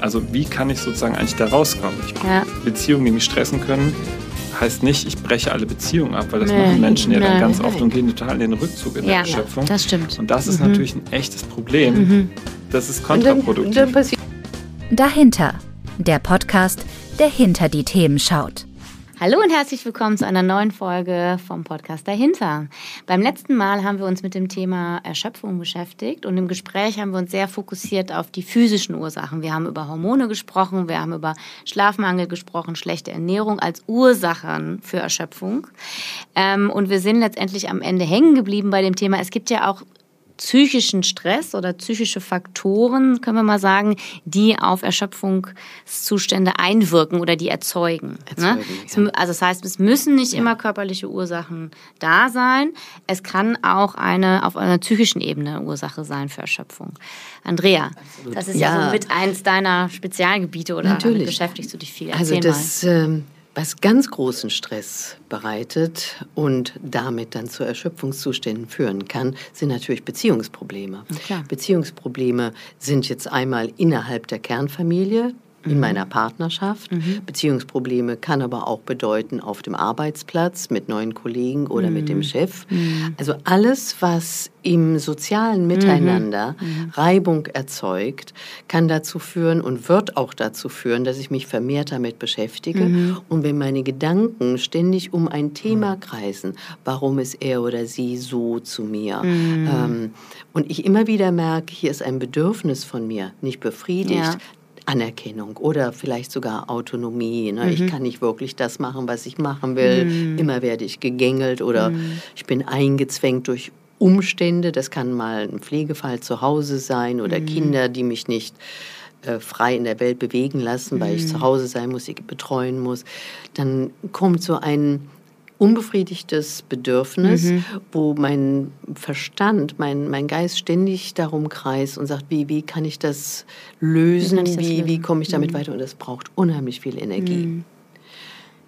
Also wie kann ich sozusagen eigentlich da rauskommen? Ich, ja. Beziehungen, die mich stressen können, heißt nicht, ich breche alle Beziehungen ab, weil das nee, machen Menschen ja nee, dann ganz oft und gehen total in den Rückzug in ja, der Schöpfung. das stimmt. Und das ist mhm. natürlich ein echtes Problem. Mhm. Das ist kontraproduktiv. Dann, dann Dahinter, der Podcast, der hinter die Themen schaut. Hallo und herzlich willkommen zu einer neuen Folge vom Podcast dahinter. Beim letzten Mal haben wir uns mit dem Thema Erschöpfung beschäftigt und im Gespräch haben wir uns sehr fokussiert auf die physischen Ursachen. Wir haben über Hormone gesprochen, wir haben über Schlafmangel gesprochen, schlechte Ernährung als Ursachen für Erschöpfung. Ähm, und wir sind letztendlich am Ende hängen geblieben bei dem Thema. Es gibt ja auch psychischen Stress oder psychische Faktoren, können wir mal sagen, die auf Erschöpfungszustände einwirken oder die erzeugen. Ne? erzeugen ne? ja. Also das heißt, es müssen nicht ja. immer körperliche Ursachen da sein. Es kann auch eine auf einer psychischen Ebene Ursache sein für Erschöpfung. Andrea, Absolut. das ist ja, ja so mit eins deiner Spezialgebiete oder Natürlich. beschäftigst du dich viel? Also Erzähl also das, ähm, was ganz großen Stress bereitet und damit dann zu Erschöpfungszuständen führen kann, sind natürlich Beziehungsprobleme. Beziehungsprobleme sind jetzt einmal innerhalb der Kernfamilie, in mhm. meiner Partnerschaft. Mhm. Beziehungsprobleme kann aber auch bedeuten auf dem Arbeitsplatz mit neuen Kollegen oder mhm. mit dem mhm. Chef. Mhm. Also alles, was im sozialen mhm. Miteinander Reibung erzeugt, kann dazu führen und wird auch dazu führen, dass ich mich vermehrt damit beschäftige. Und wenn meine Gedanken ständig um ein Thema kreisen, warum ist er oder sie so zu mir? Ähm, und ich immer wieder merke, hier ist ein Bedürfnis von mir nicht befriedigt, ja. Anerkennung oder vielleicht sogar Autonomie. Ne? Mhm. Ich kann nicht wirklich das machen, was ich machen will. Mhm. Immer werde ich gegängelt oder mhm. ich bin eingezwängt durch Umstände. Das kann mal ein Pflegefall zu Hause sein oder mhm. Kinder, die mich nicht äh, frei in der Welt bewegen lassen, weil ich zu mhm. Hause sein muss, sie betreuen muss. Dann kommt so ein unbefriedigtes Bedürfnis, mhm. wo mein Verstand, mein, mein Geist ständig darum kreist und sagt, wie, wie kann ich das lösen, wie, wie, wie komme ich damit mhm. weiter und das braucht unheimlich viel Energie. Mhm.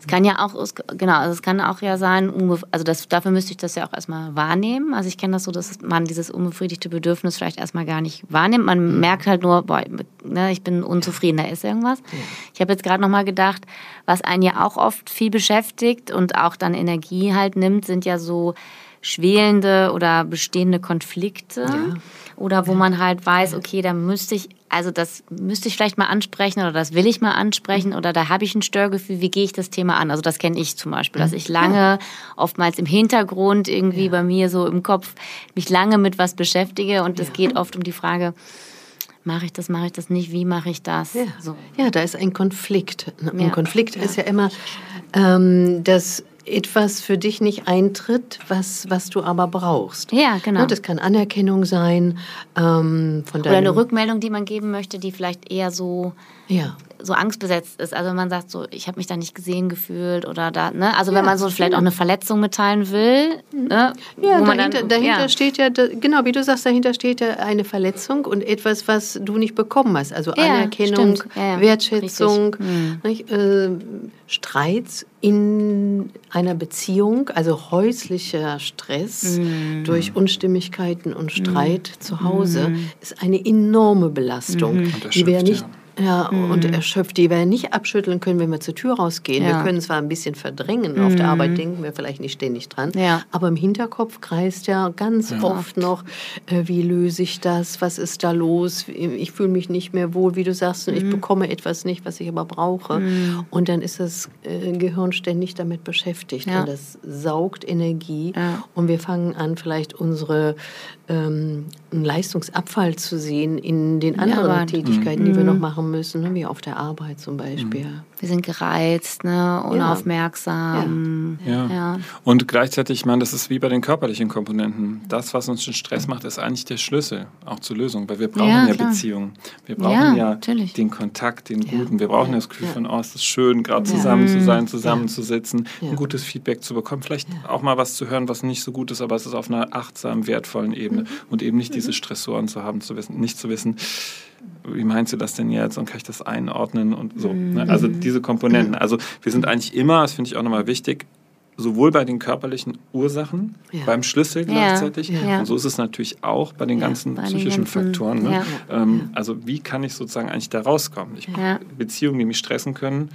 Es kann ja auch, genau, also es kann auch ja sein, also das, dafür müsste ich das ja auch erstmal wahrnehmen. Also ich kenne das so, dass man dieses unbefriedigte Bedürfnis vielleicht erstmal gar nicht wahrnimmt. Man mhm. merkt halt nur, boah, ne, ich bin unzufrieden, da ist irgendwas. Ja. Ich habe jetzt gerade nochmal gedacht, was einen ja auch oft viel beschäftigt und auch dann Energie halt nimmt, sind ja so schwelende oder bestehende Konflikte. Ja. Oder wo man halt weiß, okay, da müsste ich also das müsste ich vielleicht mal ansprechen oder das will ich mal ansprechen oder da habe ich ein Störgefühl, wie gehe ich das Thema an? Also das kenne ich zum Beispiel, dass ich lange, oftmals im Hintergrund irgendwie ja. bei mir so im Kopf, mich lange mit was beschäftige und es ja. geht oft um die Frage, mache ich das, mache ich das nicht, wie mache ich das? Ja, so. ja da ist ein Konflikt. Ein Konflikt ist ja immer, ähm, dass etwas für dich nicht eintritt, was, was du aber brauchst. Ja, genau. Das kann Anerkennung sein. Ähm, von Oder eine Rückmeldung, die man geben möchte, die vielleicht eher so ja so angstbesetzt ist. Also wenn man sagt, so ich habe mich da nicht gesehen gefühlt oder da, ne? Also ja, wenn man so vielleicht auch eine Verletzung mitteilen will, ne? Ja, dahinter, dann, dahinter ja. steht ja, genau wie du sagst, dahinter steht ja eine Verletzung und etwas, was du nicht bekommen hast. Also ja, Anerkennung, Wertschätzung, mhm. äh, Streits in einer Beziehung, also häuslicher Stress mhm. durch Unstimmigkeiten und Streit mhm. zu Hause, mhm. ist eine enorme Belastung, mhm. die wir nicht ja, mhm. und erschöpft, die wir nicht abschütteln können, wenn wir zur Tür rausgehen. Ja. Wir können zwar ein bisschen verdrängen, mhm. auf der Arbeit denken wir vielleicht nicht ständig dran, ja. aber im Hinterkopf kreist ja ganz ja. oft noch, äh, wie löse ich das, was ist da los, ich fühle mich nicht mehr wohl, wie du sagst, mhm. ich bekomme etwas nicht, was ich aber brauche. Mhm. Und dann ist das äh, Gehirn ständig damit beschäftigt und das saugt Energie und wir fangen an, vielleicht unsere ähm, einen Leistungsabfall zu sehen in den anderen Tätigkeiten, die wir noch mhm. machen müssen, ne? wie auf der Arbeit zum Beispiel. Wir sind gereizt, ne? unaufmerksam. Ja. Ja. ja. Und gleichzeitig, ich meine, das ist wie bei den körperlichen Komponenten. Das, was uns den Stress macht, ist eigentlich der Schlüssel auch zur Lösung, weil wir brauchen ja, ja Beziehungen. Wir brauchen ja, den Kontakt, den guten. Wir brauchen das Gefühl von, oh, es ist schön, gerade zusammen zu sein, zusammenzusitzen, ein gutes Feedback zu bekommen, vielleicht auch mal was zu hören, was nicht so gut ist, aber es ist auf einer achtsamen, wertvollen Ebene mhm. und eben nicht diese Stressoren zu haben, zu wissen, nicht zu wissen, wie meinst du das denn jetzt und kann ich das einordnen und so. Ne? Also mhm. diese Komponenten. Also wir sind eigentlich immer, das finde ich auch nochmal wichtig, sowohl bei den körperlichen Ursachen, ja. beim Schlüssel gleichzeitig, ja. und so ist es natürlich auch bei den ganzen bei psychischen den ganzen, Faktoren. Ne? Ähm, also wie kann ich sozusagen eigentlich da rauskommen? Ich, Beziehungen, die mich stressen können,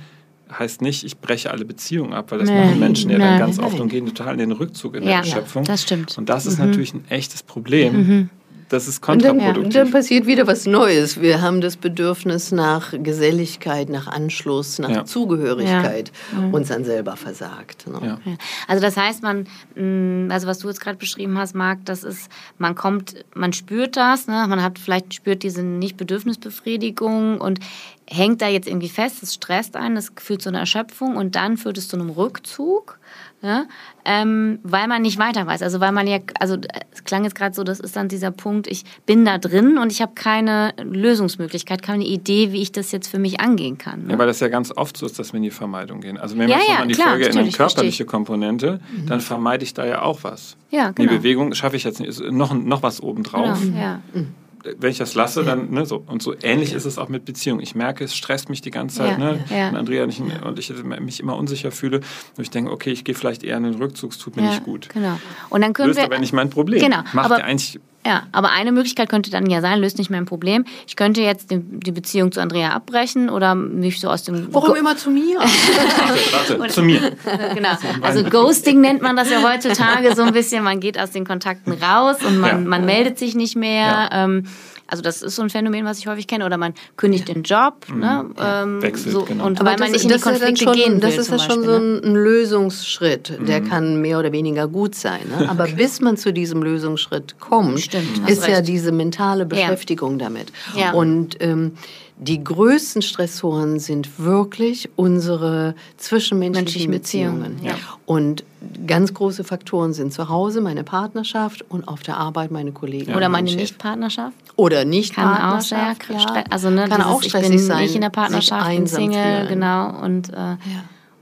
heißt nicht, ich breche alle Beziehungen ab, weil das nee, machen Menschen ja dann ganz oft und gehen total in den Rückzug in der Erschöpfung. das stimmt. Und das ist mhm. natürlich ein echtes Problem. Mhm das ist kontraproduktiv. Und dann, dann, passiert wieder was Neues. Wir haben das Bedürfnis nach Geselligkeit, nach Anschluss, nach ja. Zugehörigkeit ja. uns dann selber versagt. Ne? Ja. Also das heißt, man, mm, also was du jetzt gerade beschrieben hast, Marc, das ist, man kommt, man spürt das, ne? man hat vielleicht spürt diese Nicht-Bedürfnisbefriedigung und hängt da jetzt irgendwie fest, es stresst einen, das führt zu einer Erschöpfung und dann führt es zu einem Rückzug ja? Ähm, weil man nicht weiter weiß. Also weil man ja, also es klang jetzt gerade so, das ist dann dieser Punkt, ich bin da drin und ich habe keine Lösungsmöglichkeit, keine Idee, wie ich das jetzt für mich angehen kann. Ne? Ja, weil das ja ganz oft so ist, dass wir in die Vermeidung gehen. Also wenn wir ja, jetzt ja, an die klar, Folge in eine körperliche Komponente, mhm. dann vermeide ich da ja auch was. Ja, genau. Die Bewegung schaffe ich jetzt nicht, ist noch, noch was obendrauf. Genau, ja. Mhm wenn ich das lasse, dann, ne, so. Und so ähnlich ist es auch mit Beziehungen. Ich merke, es stresst mich die ganze Zeit, ja, ne? Ja. Und Andrea und ich, und ich mich immer unsicher fühle. Und ich denke, okay, ich gehe vielleicht eher in den Rückzug, es tut mir ja, nicht gut. Genau. Und dann können Löst wir, aber nicht mein Problem. Genau. Macht aber, ja eigentlich ja, aber eine Möglichkeit könnte dann ja sein, löst nicht mein Problem. Ich könnte jetzt die, die Beziehung zu Andrea abbrechen oder mich so aus dem. Warum Go immer zu mir? warte, warte, zu mir. Genau. Also Ghosting nennt man das ja heutzutage so ein bisschen. Man geht aus den Kontakten raus und man, ja. man meldet sich nicht mehr. Ja. Ähm, also das ist so ein Phänomen, was ich häufig kenne. Oder man kündigt den Job. Mhm. Ne? Ähm, Wechselt, so, genau. Und weil man nicht in die Konflikte schon, gehen will. Das ist ja schon so ein, ein Lösungsschritt. Der mhm. kann mehr oder weniger gut sein. Ne? Aber bis man zu diesem Lösungsschritt kommt, Stimmt, ist ja diese mentale Beschäftigung ja. damit. Ja. Und ähm, die größten Stressoren sind wirklich unsere zwischenmenschlichen Beziehungen. Ja. Und ganz große Faktoren sind zu Hause meine Partnerschaft und auf der Arbeit meine Kollegen. Oder meine Nichtpartnerschaft. Oder Nichtpartnerschaft. Kann auch sehr, also ne, kann auch stressig ich bin sein. Nicht in der Partnerschaft, bin Single, fühlen. genau. Und äh, ja.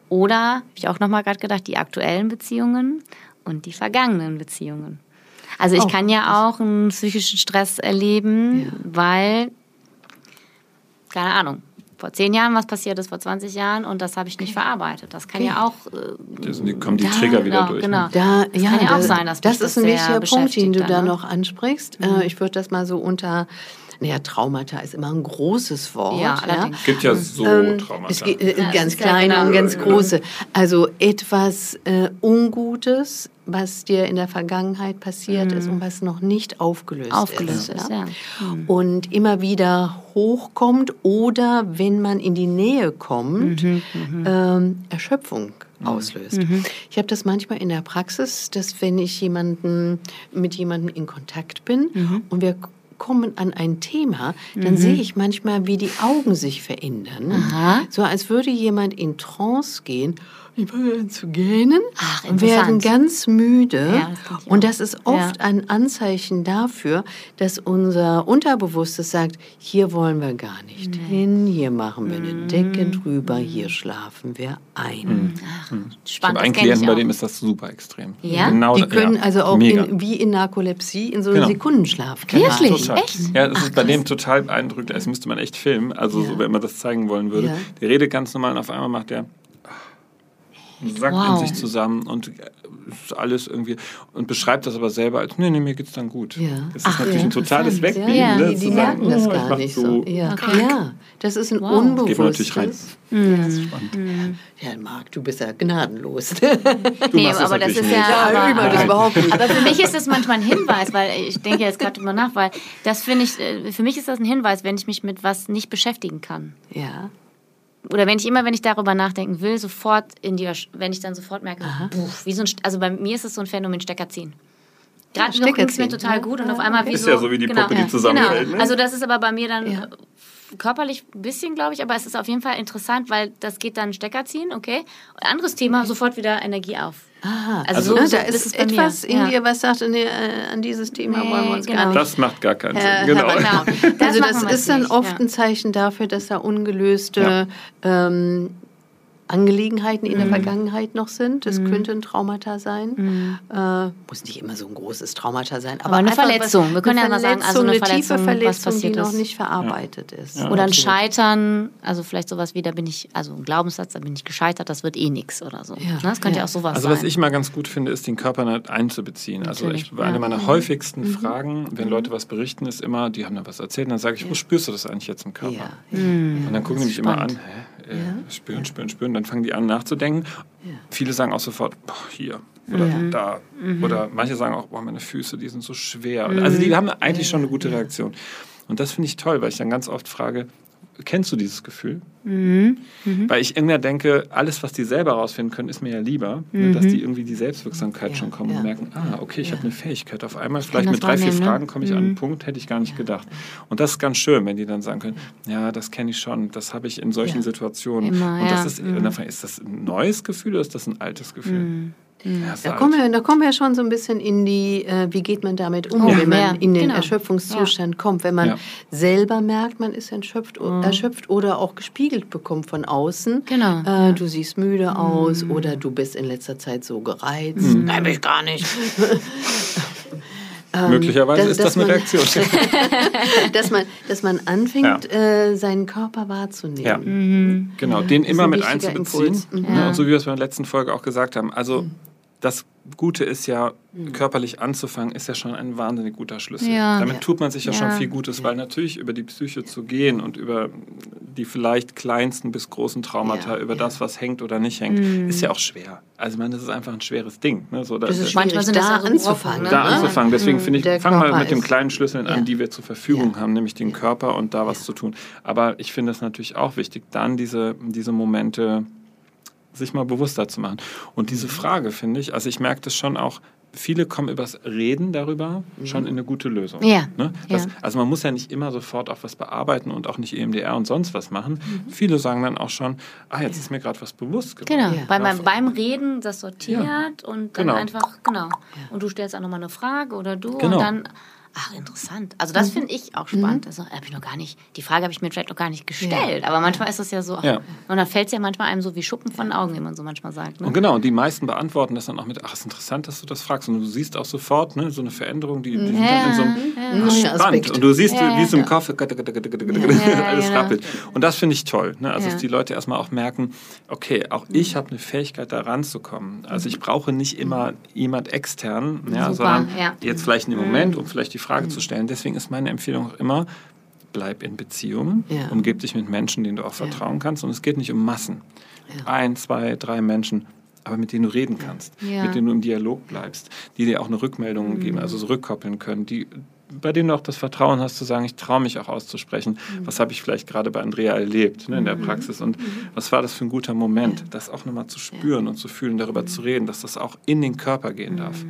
oder habe ich auch noch mal gerade gedacht, die aktuellen Beziehungen und die vergangenen Beziehungen. Also ich oh, kann ja auch einen psychischen Stress erleben, ja. weil keine Ahnung, vor zehn Jahren was passiert ist, vor 20 Jahren und das habe ich nicht verarbeitet. Das kann okay. ja auch. Äh, das, kommen die Trigger da, wieder genau, durch. Genau. Ne? Da, das ja, kann ja auch sein, dass das ist ein wichtiger Punkt, den du da ne? noch ansprichst. Mhm. Äh, ich würde das mal so unter naja, Traumata ist immer ein großes Wort. Ja, ja. Es gibt ja so ähm, Traumata. Es gibt, äh, ganz kleine genau. und ganz große. Also etwas äh, Ungutes, was dir in der Vergangenheit passiert mhm. ist und was noch nicht aufgelöst, aufgelöst ist. ist ja. Mhm. Und immer wieder hochkommt oder wenn man in die Nähe kommt, mhm, mhm. ähm, Erschöpfung mhm. auslöst. Mhm. Ich habe das manchmal in der Praxis, dass wenn ich jemanden mit jemandem in Kontakt bin und wir kommen an ein Thema, dann mhm. sehe ich manchmal, wie die Augen sich verändern. Aha. So als würde jemand in Trance gehen die fangen zu gähnen Ach, und werden ganz müde. Ja, das und das ist oft ja. ein Anzeichen dafür, dass unser Unterbewusstes sagt, hier wollen wir gar nicht nee. hin, hier machen wir eine Decke drüber, hier schlafen wir ein. Mhm. Ach, spannend. Ich habe einen Klienten, bei dem ist das super extrem. Ja? Genau, die können also auch in, wie in Narkolepsie in so einen genau. Sekundenschlaf. Wirklich? Echt? Ja, das Ach, ist bei dem total beeindruckend. Das müsste man echt filmen, also so, wenn man das zeigen wollen würde. Der redet ganz normal und auf einmal macht der sackt wow. in sich zusammen und alles irgendwie und beschreibt das aber selber als, nee, nee, mir geht's dann gut. Ja. Das ist Ach, natürlich ja, ein totales Wegbiegen. Ja, ne, die, die merken das oh, gar nicht so. Ja. Okay. ja, das ist ein wow. unbewusstes. Geht Mhm. Ja, das ist spannend. Mhm. Ja, Marc, du bist ja gnadenlos. du nee, aber das ist ja, ja aber, das überhaupt nicht. aber für mich ist das manchmal ein Hinweis, weil ich denke jetzt gerade drüber nach, weil das finde ich, äh, für mich ist das ein Hinweis, wenn ich mich mit was nicht beschäftigen kann. Ja oder wenn ich immer, wenn ich darüber nachdenken will, sofort in die, wenn ich dann sofort merke, puff, wie so ein, also bei mir ist es so ein Phänomen Stecker ziehen. Gerade ja, noch ging es mir total gut und auf einmal wie ist so. Ist ja so wie die genau, Puppe, die zusammenfällt. Genau. Ne? Also das ist aber bei mir dann ja. körperlich ein bisschen, glaube ich, aber es ist auf jeden Fall interessant, weil das geht dann Stecker ziehen, okay. Und anderes Thema, sofort wieder Energie auf. Aha, also, also so, da ist, ist etwas in ja. dir, was sagt, nee, äh, an dieses Thema nee, wollen wir uns genau. gar nicht. Das macht gar keinen Sinn. Äh, genau. genau. Das also das ist dann nicht, oft ja. ein Zeichen dafür, dass da ungelöste ja. ähm, Angelegenheiten in mhm. der Vergangenheit noch sind. Das mhm. könnte ein Traumata sein. Mhm. Äh, muss nicht immer so ein großes Traumata sein, aber, aber eine Verletzung. Was, Wir können ja mal sagen, also eine, eine Verletzung, tiefe Verletzung, die noch nicht verarbeitet ja. ist. Ja, oder ein Scheitern, also vielleicht sowas wie, da bin ich, also ein Glaubenssatz, da bin ich gescheitert, das wird eh nichts oder so. Ja. Ne, das könnte ja auch sowas also, sein. Also was ich mal ganz gut finde, ist, den Körper nicht einzubeziehen. Also ich, eine meiner mhm. häufigsten mhm. Fragen, wenn Leute was berichten, ist immer, die haben da was erzählt, dann sage ich, wo spürst du das eigentlich jetzt im Körper? Und dann gucken die mich immer an, hä? Äh, ja. spüren, spüren, spüren. Dann fangen die an nachzudenken. Ja. Viele sagen auch sofort, boah, hier oder ja. da. Mhm. Oder manche sagen auch, boah, meine Füße, die sind so schwer. Mhm. Also die haben eigentlich schon eine gute Reaktion. Und das finde ich toll, weil ich dann ganz oft frage, kennst du dieses Gefühl? Mhm. Mhm. Weil ich irgendwie denke, alles, was die selber herausfinden können, ist mir ja lieber, ne, mhm. dass die irgendwie die Selbstwirksamkeit ja, schon kommen ja. und merken, ah, okay, ich ja. habe eine Fähigkeit. Auf einmal, vielleicht mit drei, vier Fragen komme ich an einen mhm. Punkt, hätte ich gar nicht gedacht. Und das ist ganz schön, wenn die dann sagen können, ja, das kenne ich schon, das habe ich in solchen Situationen. Immer, und das ist, mhm. ist das ein neues Gefühl oder ist das ein altes Gefühl? Mhm. Da, kommen wir, da kommen wir schon so ein bisschen in die, äh, wie geht man damit um, oh, wenn man ja, in den genau. Erschöpfungszustand ja. kommt. Wenn man ja. selber merkt, man ist erschöpft, mhm. erschöpft oder auch gespiegelt bekommt von außen. Genau. Äh, du siehst müde mhm. aus oder du bist in letzter Zeit so gereizt. Mhm. Nein, bin ich gar nicht. Ähm, Möglicherweise ist das eine man, Reaktion. dass, man, dass man anfängt, ja. äh, seinen Körper wahrzunehmen. Ja. Mhm. Genau, den immer mit einzubeziehen. Mhm. Ja. Und so wie wir es in der letzten Folge auch gesagt haben. Also mhm das Gute ist ja, mhm. körperlich anzufangen, ist ja schon ein wahnsinnig guter Schlüssel. Ja. Damit tut man sich ja, ja. schon viel Gutes, weil natürlich über die Psyche zu gehen und über die vielleicht kleinsten bis großen Traumata, ja. über das, was hängt oder nicht hängt, mhm. ist ja auch schwer. Also ich meine, das ist einfach ein schweres Ding. Ne? So, das ist manchmal sind da anzufangen. Ne? Da anzufangen. Deswegen mhm. finde ich, fangen wir mit den kleinen Schlüsseln an, die wir zur Verfügung haben, nämlich den Körper und da was zu tun. Aber ich finde es natürlich auch wichtig, dann diese, diese Momente sich mal bewusster zu machen. Und diese Frage finde ich, also ich merke das schon auch, viele kommen übers Reden darüber mhm. schon in eine gute Lösung. Ja. Ne? Das, ja. Also man muss ja nicht immer sofort auch was bearbeiten und auch nicht EMDR und sonst was machen. Mhm. Viele sagen dann auch schon, ah, jetzt ist mir gerade was bewusst geworden. Genau, ja. weil man beim Reden das sortiert ja. und dann genau. einfach, genau. Und du stellst auch nochmal eine Frage oder du genau. und dann Ach, interessant. Also das mhm. finde ich auch spannend. Mhm. Also habe ich noch gar nicht, die Frage habe ich mir vielleicht noch gar nicht gestellt. Ja. Aber manchmal ist das ja so. Ach, ja. Und dann fällt es ja manchmal einem so wie Schuppen von den Augen, wie man so manchmal sagt. Ne? Und genau, und die meisten beantworten das dann auch mit, ach, ist interessant, dass du das fragst. Und du siehst auch sofort ne, so eine Veränderung, die, die ja. in so einem ja. spannend. Und du siehst, wie es im Kopf alles rappelt. Und das finde ich toll. Ne? Also dass die Leute erstmal auch merken, okay, auch ich habe eine Fähigkeit, da ranzukommen. Also ich brauche nicht immer jemand extern, ja, sondern jetzt vielleicht in dem Moment, um vielleicht die Frage mhm. zu stellen. Deswegen ist meine Empfehlung auch immer, bleib in Beziehung, ja. umgib dich mit Menschen, denen du auch vertrauen ja. kannst. Und es geht nicht um Massen. Ja. Ein, zwei, drei Menschen, aber mit denen du reden kannst, mit denen du im Dialog bleibst, die dir auch eine Rückmeldung mhm. geben, also zurückkoppeln können, die bei denen du auch das Vertrauen hast zu sagen, ich traue mich auch auszusprechen, mhm. was habe ich vielleicht gerade bei Andrea erlebt ne, in der mhm. Praxis und mhm. was war das für ein guter Moment, das auch nochmal zu spüren und zu fühlen, darüber zu reden, dass das auch in den Körper gehen darf.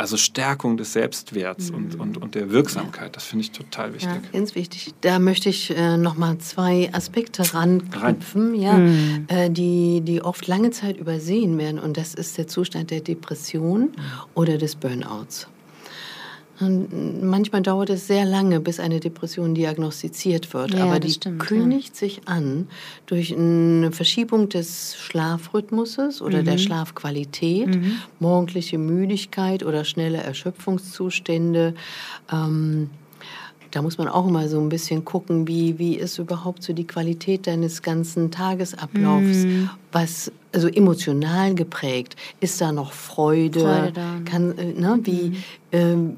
Also Stärkung des Selbstwerts mhm. und, und, und der Wirksamkeit, das finde ich total wichtig. Ja, ganz wichtig. Da möchte ich äh, nochmal zwei Aspekte ranknüpfen, Rein. ja, mhm. äh, die, die oft lange Zeit übersehen werden. Und das ist der Zustand der Depression mhm. oder des Burnouts. Und manchmal dauert es sehr lange, bis eine Depression diagnostiziert wird. Ja, aber die stimmt, kündigt ja. sich an durch eine Verschiebung des Schlafrhythmuses oder mhm. der Schlafqualität, mhm. morgendliche Müdigkeit oder schnelle Erschöpfungszustände. Ähm, da muss man auch immer so ein bisschen gucken, wie, wie ist überhaupt so die Qualität deines ganzen Tagesablaufs, mm. was also emotional geprägt, ist da noch Freude, Freude da. Kann, äh, ne, wie, mm. ähm,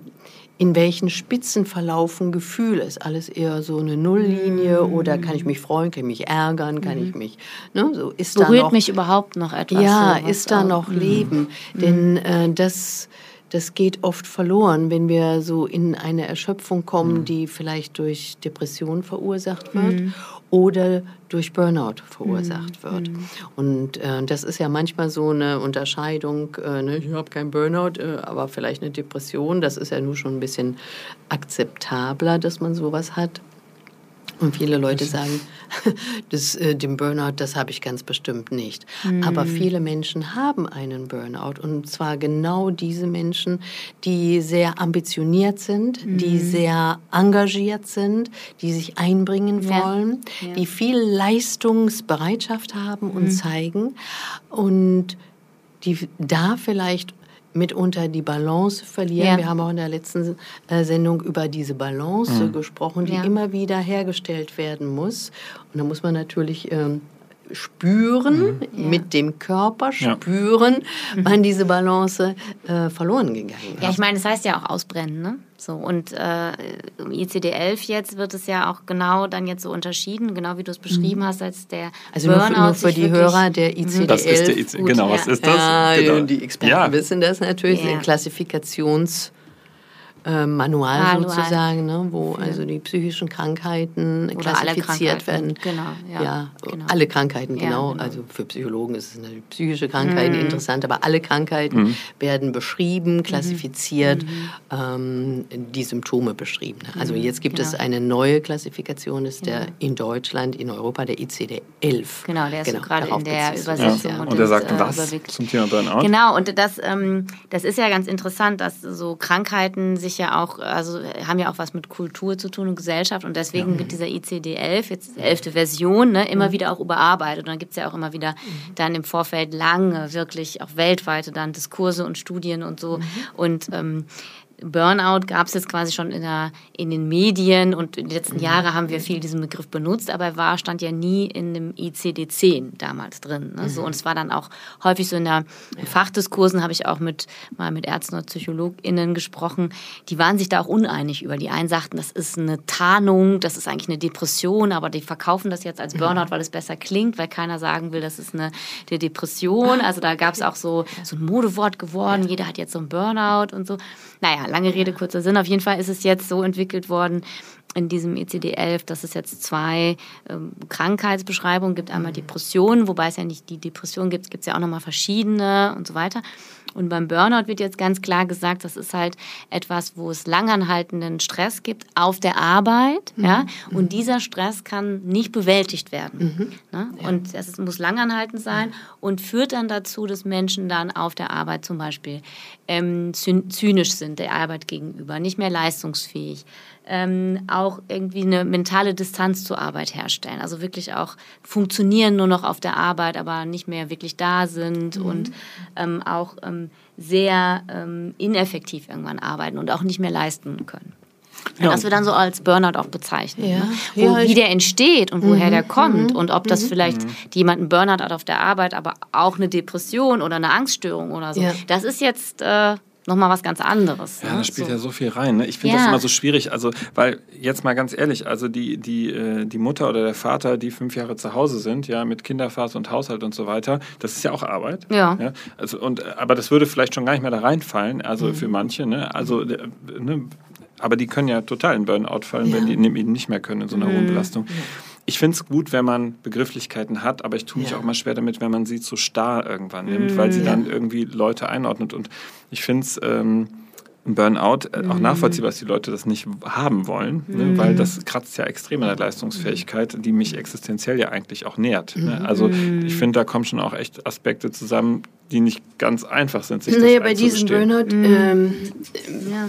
in welchen Spitzen verlaufen Gefühle? Ist alles eher so eine Nulllinie mhm. oder kann ich mich freuen, kann ich mich ärgern, kann mhm. ich mich, ne, so ist Berührt da noch, mich überhaupt noch etwas? Ja, ist da noch mhm. Leben? Mhm. Denn äh, das das geht oft verloren, wenn wir so in eine Erschöpfung kommen, mhm. die vielleicht durch Depression verursacht wird mhm. oder durch Burnout verursacht mhm. wird. Mhm. Und äh, das ist ja manchmal so eine Unterscheidung, äh, ne, ich habe keinen Burnout, äh, aber vielleicht eine Depression, das ist ja nur schon ein bisschen akzeptabler, dass man sowas hat. Und viele Leute sagen, das, äh, den Burnout, das habe ich ganz bestimmt nicht. Mhm. Aber viele Menschen haben einen Burnout. Und zwar genau diese Menschen, die sehr ambitioniert sind, mhm. die sehr engagiert sind, die sich einbringen wollen, ja. Ja. die viel Leistungsbereitschaft haben und mhm. zeigen und die da vielleicht mitunter die Balance verlieren. Ja. Wir haben auch in der letzten äh, Sendung über diese Balance mhm. gesprochen, die ja. immer wieder hergestellt werden muss. Und da muss man natürlich ähm, spüren, mhm. mit dem Körper spüren, ja. wann diese Balance äh, verloren gegangen ist. Ja, ich meine, das heißt ja auch ausbrennen, ne? So, und äh, im ICD-11 jetzt wird es ja auch genau dann jetzt so unterschieden, genau wie du es beschrieben mhm. hast, als der also Burnout. Also nur für die Hörer der ICD-11. Das ist der ICD, genau, was ist das? Ja, genau. Die Experten ja. wissen das natürlich, ja. Klassifikations- äh, Manual, Manual, sozusagen, ne, wo also die psychischen Krankheiten Oder klassifiziert werden. Genau, ja. ja genau. Alle Krankheiten, genau. Ja, genau. Also für Psychologen ist es natürlich psychische Krankheiten mhm. interessant, aber alle Krankheiten mhm. werden beschrieben, mhm. klassifiziert, mhm. ähm, die Symptome beschrieben. Ne. Also mhm, jetzt gibt genau. es eine neue Klassifikation, ist der in Deutschland, in Europa der ICD-11. Genau, der ist genau, so gerade in der Übersetzung. Ja. Und, und der sagt äh, was zum Thema Burnout? Genau, und das, ähm, das ist ja ganz interessant, dass so Krankheiten sich sich ja auch, also haben ja auch was mit Kultur zu tun und Gesellschaft und deswegen ja. wird dieser ICD-11, jetzt die elfte Version, ne, immer mhm. wieder auch überarbeitet. Und dann gibt es ja auch immer wieder mhm. dann im Vorfeld lange, wirklich auch weltweite dann Diskurse und Studien und so. Mhm. Und ähm, Burnout gab es jetzt quasi schon in, der, in den Medien und in den letzten mhm. Jahren haben wir viel diesen Begriff benutzt, aber er war, stand ja nie in dem ICD-10 damals drin. Ne? Mhm. So, und es war dann auch häufig so in der in Fachdiskursen, habe ich auch mit, mal mit Ärzten oder PsychologInnen gesprochen, die waren sich da auch uneinig über. Die einen sagten, das ist eine Tarnung, das ist eigentlich eine Depression, aber die verkaufen das jetzt als Burnout, weil es besser klingt, weil keiner sagen will, das ist eine, eine Depression. Also da gab es auch so, so ein Modewort geworden, jeder hat jetzt so ein Burnout und so. Naja, lange Rede, kurzer Sinn. Auf jeden Fall ist es jetzt so entwickelt worden in diesem ECD-11, dass es jetzt zwei ähm, Krankheitsbeschreibungen gibt. Einmal Depressionen, wobei es ja nicht die Depression gibt, gibt es ja auch nochmal verschiedene und so weiter. Und beim Burnout wird jetzt ganz klar gesagt, das ist halt etwas, wo es langanhaltenden Stress gibt auf der Arbeit. Mhm. Ja? Und mhm. dieser Stress kann nicht bewältigt werden. Mhm. Ne? Ja. Und es muss langanhaltend sein und führt dann dazu, dass Menschen dann auf der Arbeit zum Beispiel ähm, zynisch sind der Arbeit gegenüber, nicht mehr leistungsfähig ähm, auch irgendwie eine mentale Distanz zur Arbeit herstellen. Also wirklich auch funktionieren nur noch auf der Arbeit, aber nicht mehr wirklich da sind mhm. und ähm, auch ähm, sehr ähm, ineffektiv irgendwann arbeiten und auch nicht mehr leisten können. Ja. Das wir dann so als Burnout auch bezeichnen. Ja. Ne? Wo, ja, wie der entsteht und woher mhm. der kommt mhm. und ob das mhm. vielleicht mhm. jemand einen Burnout hat auf der Arbeit, aber auch eine Depression oder eine Angststörung oder so. Das ist jetzt äh, nochmal was ganz anderes. Ja, ne? da spielt so. ja so viel rein. Ne? Ich finde ja. das immer so schwierig. Also, weil jetzt mal ganz ehrlich, also die, die, äh, die Mutter oder der Vater, die fünf Jahre zu Hause sind, ja, mit Kinderphase und Haushalt und so weiter, das ist ja auch Arbeit. Ja. ja? Also, und, aber das würde vielleicht schon gar nicht mehr da reinfallen, also mhm. für manche. Ne? Also, ne? aber die können ja total in Burnout fallen, ja. wenn die eben nicht mehr können in so einer mhm. hohen Belastung. Ja. Ich finde es gut, wenn man Begrifflichkeiten hat, aber ich tue mich ja. auch mal schwer damit, wenn man sie zu starr irgendwann nimmt, mm, weil sie ja. dann irgendwie Leute einordnet. Und ich finde es ähm, ein Burnout äh, auch mm. nachvollziehbar, dass die Leute das nicht haben wollen, mm. ne, weil das kratzt ja extrem an der Leistungsfähigkeit, die mich existenziell ja eigentlich auch nährt. Ne? Also ich finde, da kommen schon auch echt Aspekte zusammen, die nicht ganz einfach sind, sich naja, das bei diesem Burnout ähm, ja.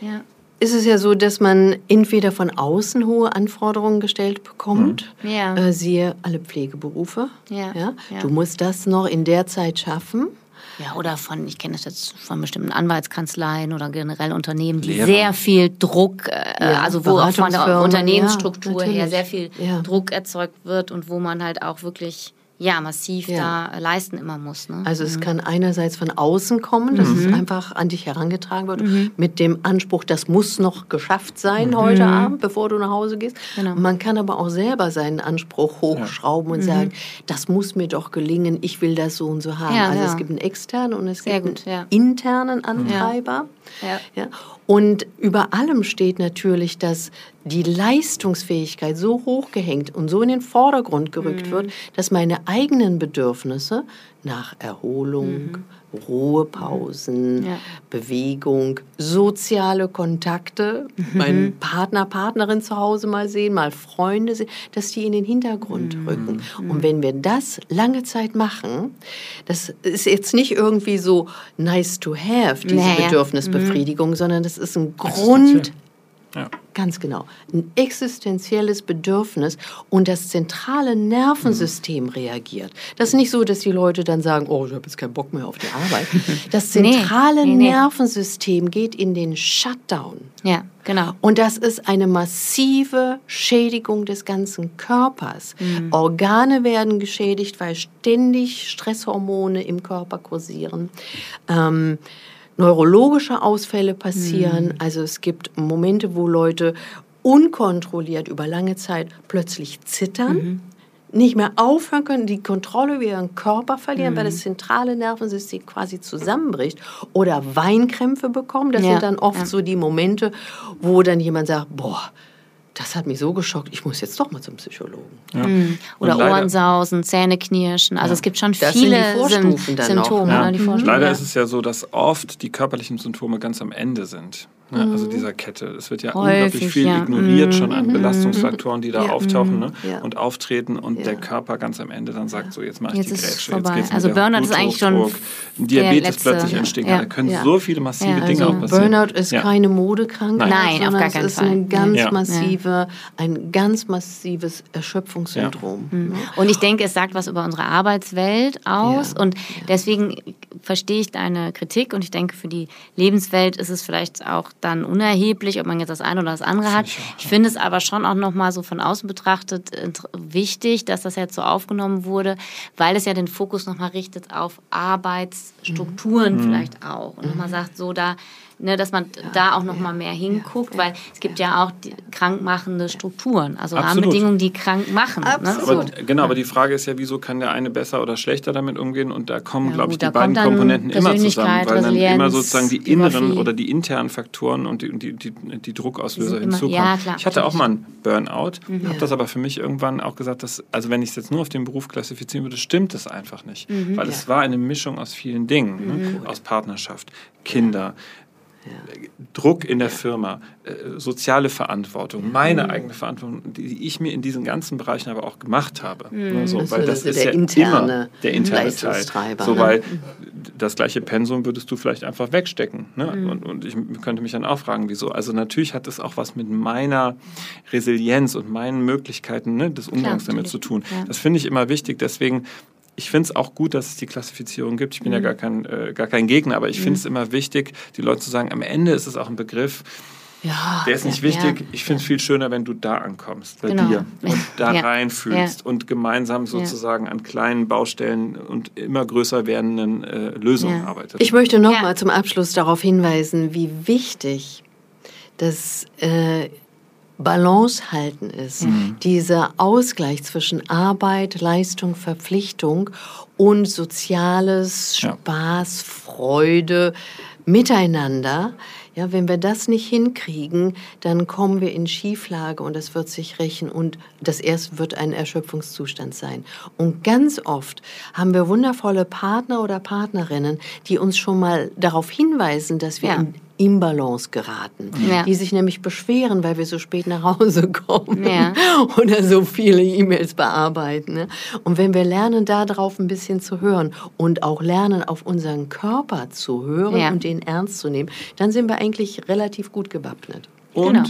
Ja ist es ja so, dass man entweder von außen hohe Anforderungen gestellt bekommt, mhm. ja. äh, siehe alle Pflegeberufe. Ja. Ja? Du musst das noch in der Zeit schaffen. Ja, oder von, ich kenne das jetzt von bestimmten Anwaltskanzleien oder generell Unternehmen, die Lehrer. sehr viel Druck, äh, ja, also wo auch von der Unternehmensstruktur her sehr viel Druck erzeugt wird und wo man halt auch wirklich ja, massiv ja. da leisten immer muss. Ne? Also es mhm. kann einerseits von außen kommen, dass mhm. es einfach an dich herangetragen wird, mhm. mit dem Anspruch, das muss noch geschafft sein mhm. heute Abend, bevor du nach Hause gehst. Genau. Man kann aber auch selber seinen Anspruch hochschrauben ja. und sagen, mhm. das muss mir doch gelingen, ich will das so und so haben. Ja, also es gibt einen externen und es Sehr gibt einen internen Antreiber. Ja. Und über allem steht natürlich, dass die Leistungsfähigkeit so hochgehängt und so in den Vordergrund gerückt mhm. wird, dass meine eigenen Bedürfnisse nach Erholung, mhm. Ruhepausen, ja. Bewegung, soziale Kontakte, mhm. meinen Partner, Partnerin zu Hause mal sehen, mal Freunde sehen, dass die in den Hintergrund mhm. rücken. Mhm. Und wenn wir das lange Zeit machen, das ist jetzt nicht irgendwie so nice to have, diese naja. Bedürfnisbefriedigung, mhm. sondern das ist ein Grund, ja. Ganz genau. Ein existenzielles Bedürfnis und das zentrale Nervensystem mhm. reagiert. Das ist nicht so, dass die Leute dann sagen, oh, ich habe jetzt keinen Bock mehr auf die Arbeit. Das zentrale nee, nee, Nervensystem geht in den Shutdown. Ja, genau. Und das ist eine massive Schädigung des ganzen Körpers. Mhm. Organe werden geschädigt, weil ständig Stresshormone im Körper kursieren. Ähm, neurologische Ausfälle passieren. Mhm. Also es gibt Momente, wo Leute unkontrolliert über lange Zeit plötzlich zittern. Mhm. nicht mehr aufhören können, die Kontrolle über ihren Körper verlieren, mhm. weil das zentrale Nervensystem quasi zusammenbricht oder Weinkrämpfe bekommen. Das ja. sind dann oft ja. so die Momente, wo dann jemand sagt, boah, das hat mich so geschockt, ich muss jetzt doch mal zum Psychologen. Ja. Mhm. Oder Ohrensausen, Zähneknirschen. Also ja. es gibt schon das viele Symptome. Ja. Ne, Leider ist es ja so, dass oft die körperlichen Symptome ganz am Ende sind. Ne? Mhm. Also dieser Kette. Es wird ja Häufig, unglaublich viel ja. ignoriert mhm. schon an mhm. Belastungsfaktoren, die da ja. auftauchen ne? Mhm. und auftreten und der Körper ganz am Ende dann sagt, so jetzt mache ich jetzt die Grätsche. Jetzt geht's also Burnout ist eigentlich schon Diabetes plötzlich entstehen. Da können so viele massive Dinge also auch passieren. Burnout ist keine Modekrankheit, Nein, Nein auf gar keinen es ist Fall. Eine ganz massive, ein ganz massives Erschöpfungssyndrom. Mhm. Und ich denke, es sagt was über unsere Arbeitswelt aus und deswegen verstehe ich deine Kritik und ich denke, für die Lebenswelt ist es vielleicht auch dann unerheblich, ob man jetzt das eine oder das andere hat. Ich finde es aber schon auch nochmal so von außen betrachtet wichtig, dass das jetzt so aufgenommen wurde, weil es ja den Fokus nochmal richtet auf Arbeitsstrukturen mhm. vielleicht auch und nochmal sagt, so da ne, dass man ja, da auch noch mal mehr hinguckt, weil es gibt ja auch krankmachende Strukturen, also Absolut. Rahmenbedingungen, die krank machen. Ne? Aber, genau, aber die Frage ist ja, wieso kann der eine besser oder schlechter damit umgehen? Und da kommen, ja, glaube ich, die beiden Komponenten immer zusammen, weil dann immer sozusagen die inneren oder die internen Faktoren und die, die, die, die Druckauslöser hinzukommen. Ja, klar, ich hatte auch mal einen Burnout, mhm. habe das aber für mich irgendwann auch gesagt, dass, also wenn ich es jetzt nur auf den Beruf klassifizieren würde, stimmt das einfach nicht, mhm. weil es war eine Mischung aus vielen Dingen, ne? mhm. ne? aus Partnerschaft, Kinder, ja. Druck in der Firma, äh, soziale Verantwortung, meine mhm. eigene Verantwortung, die ich mir in diesen ganzen Bereichen aber auch gemacht habe. Mhm. So, weil das, das ist ja interne immer der interne Teil. So, ne? weil das gleiche Pensum würdest du vielleicht einfach wegstecken. Ne? Mhm. Und, und ich könnte mich dann auch fragen, wieso. Also natürlich hat es auch was mit meiner Resilienz und meinen Möglichkeiten ne, des Umgangs Klar, damit zu tun. Ja. Das finde ich immer wichtig. Deswegen ich finde es auch gut, dass es die Klassifizierung gibt. Ich bin mhm. ja gar kein, äh, gar kein Gegner, aber ich mhm. finde es immer wichtig, die Leute zu sagen, am Ende ist es auch ein Begriff, ja, der ist nicht ja, wichtig. Ja, ich finde es viel schöner, wenn du da ankommst, bei genau. dir und da reinfühlst und gemeinsam sozusagen an kleinen Baustellen und immer größer werdenden äh, Lösungen arbeitet. Ich möchte noch mal zum Abschluss darauf hinweisen, wie wichtig das äh, Balance halten ist. Mhm. Dieser Ausgleich zwischen Arbeit, Leistung, Verpflichtung und soziales Spaß, Freude, Miteinander. Ja, wenn wir das nicht hinkriegen, dann kommen wir in Schieflage und das wird sich rächen und das erste wird ein Erschöpfungszustand sein. Und ganz oft haben wir wundervolle Partner oder Partnerinnen, die uns schon mal darauf hinweisen, dass wir ja. in Imbalance geraten, ja. die sich nämlich beschweren, weil wir so spät nach Hause kommen ja. oder so viele E-Mails bearbeiten. Ne? Und wenn wir lernen, darauf ein bisschen zu hören und auch lernen, auf unseren Körper zu hören ja. und den ernst zu nehmen, dann sind wir eigentlich relativ gut gewappnet. Und genau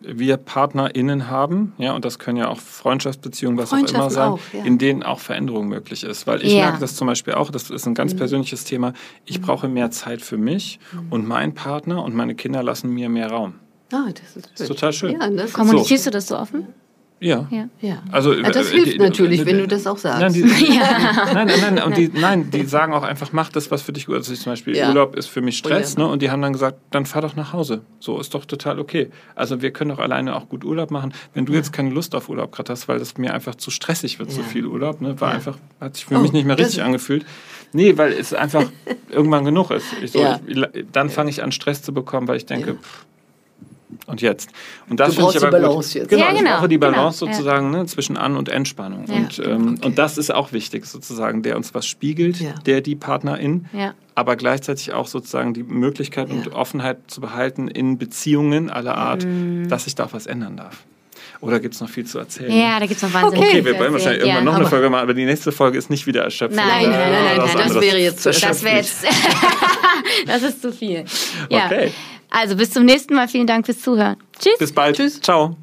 wir PartnerInnen haben, ja, und das können ja auch Freundschaftsbeziehungen, was auch immer sein, auch, ja. in denen auch Veränderung möglich ist. Weil ich ja. merke das zum Beispiel auch, das ist ein ganz mhm. persönliches Thema, ich mhm. brauche mehr Zeit für mich mhm. und mein Partner und meine Kinder lassen mir mehr Raum. Ah, das ist, das ist total schön. Ja, Kommunizierst so. du das so offen? Ja. ja. ja. Also, ja, das äh, hilft die, natürlich, die, wenn du das auch sagst. Nein, die, ja. nein, nein, nein, und die, nein, die sagen auch einfach, mach das, was für dich gut ist. Also zum Beispiel ja. Urlaub ist für mich Stress, ne? Und die haben dann gesagt, dann fahr doch nach Hause. So ist doch total okay. Also wir können doch alleine auch gut Urlaub machen. Wenn du jetzt keine Lust auf Urlaub gerade hast, weil das mir einfach zu stressig wird, so viel Urlaub, ne? War einfach, hat sich für oh, mich nicht mehr richtig angefühlt. Nee, weil es einfach irgendwann genug ist. Ich so, ich, dann fange ich an, Stress zu bekommen, weil ich denke, pff, und jetzt. Und das brauchst ich aber die Balance gut. jetzt. Genau, ja, genau. ich brauche die genau. Balance genau. sozusagen ne, zwischen An- und Entspannung. Ja. Und, ähm, okay. und das ist auch wichtig, sozusagen, der uns was spiegelt, ja. der die Partnerin, ja. aber gleichzeitig auch sozusagen die Möglichkeit und Offenheit zu behalten in Beziehungen aller Art, mhm. dass sich da auch was ändern darf. Oder gibt es noch viel zu erzählen? Ja, da gibt es noch wahnsinnig okay. viel Okay, wir wollen wahrscheinlich irgendwann noch eine Folge machen, aber die nächste Folge ist nicht wieder erschöpft. Nein, nein, nein, nein, nein das wäre jetzt zu erschöpft. Das, jetzt das ist zu viel. Ja. Okay. Also bis zum nächsten Mal. Vielen Dank fürs Zuhören. Tschüss. Bis bald. Tschüss. Ciao.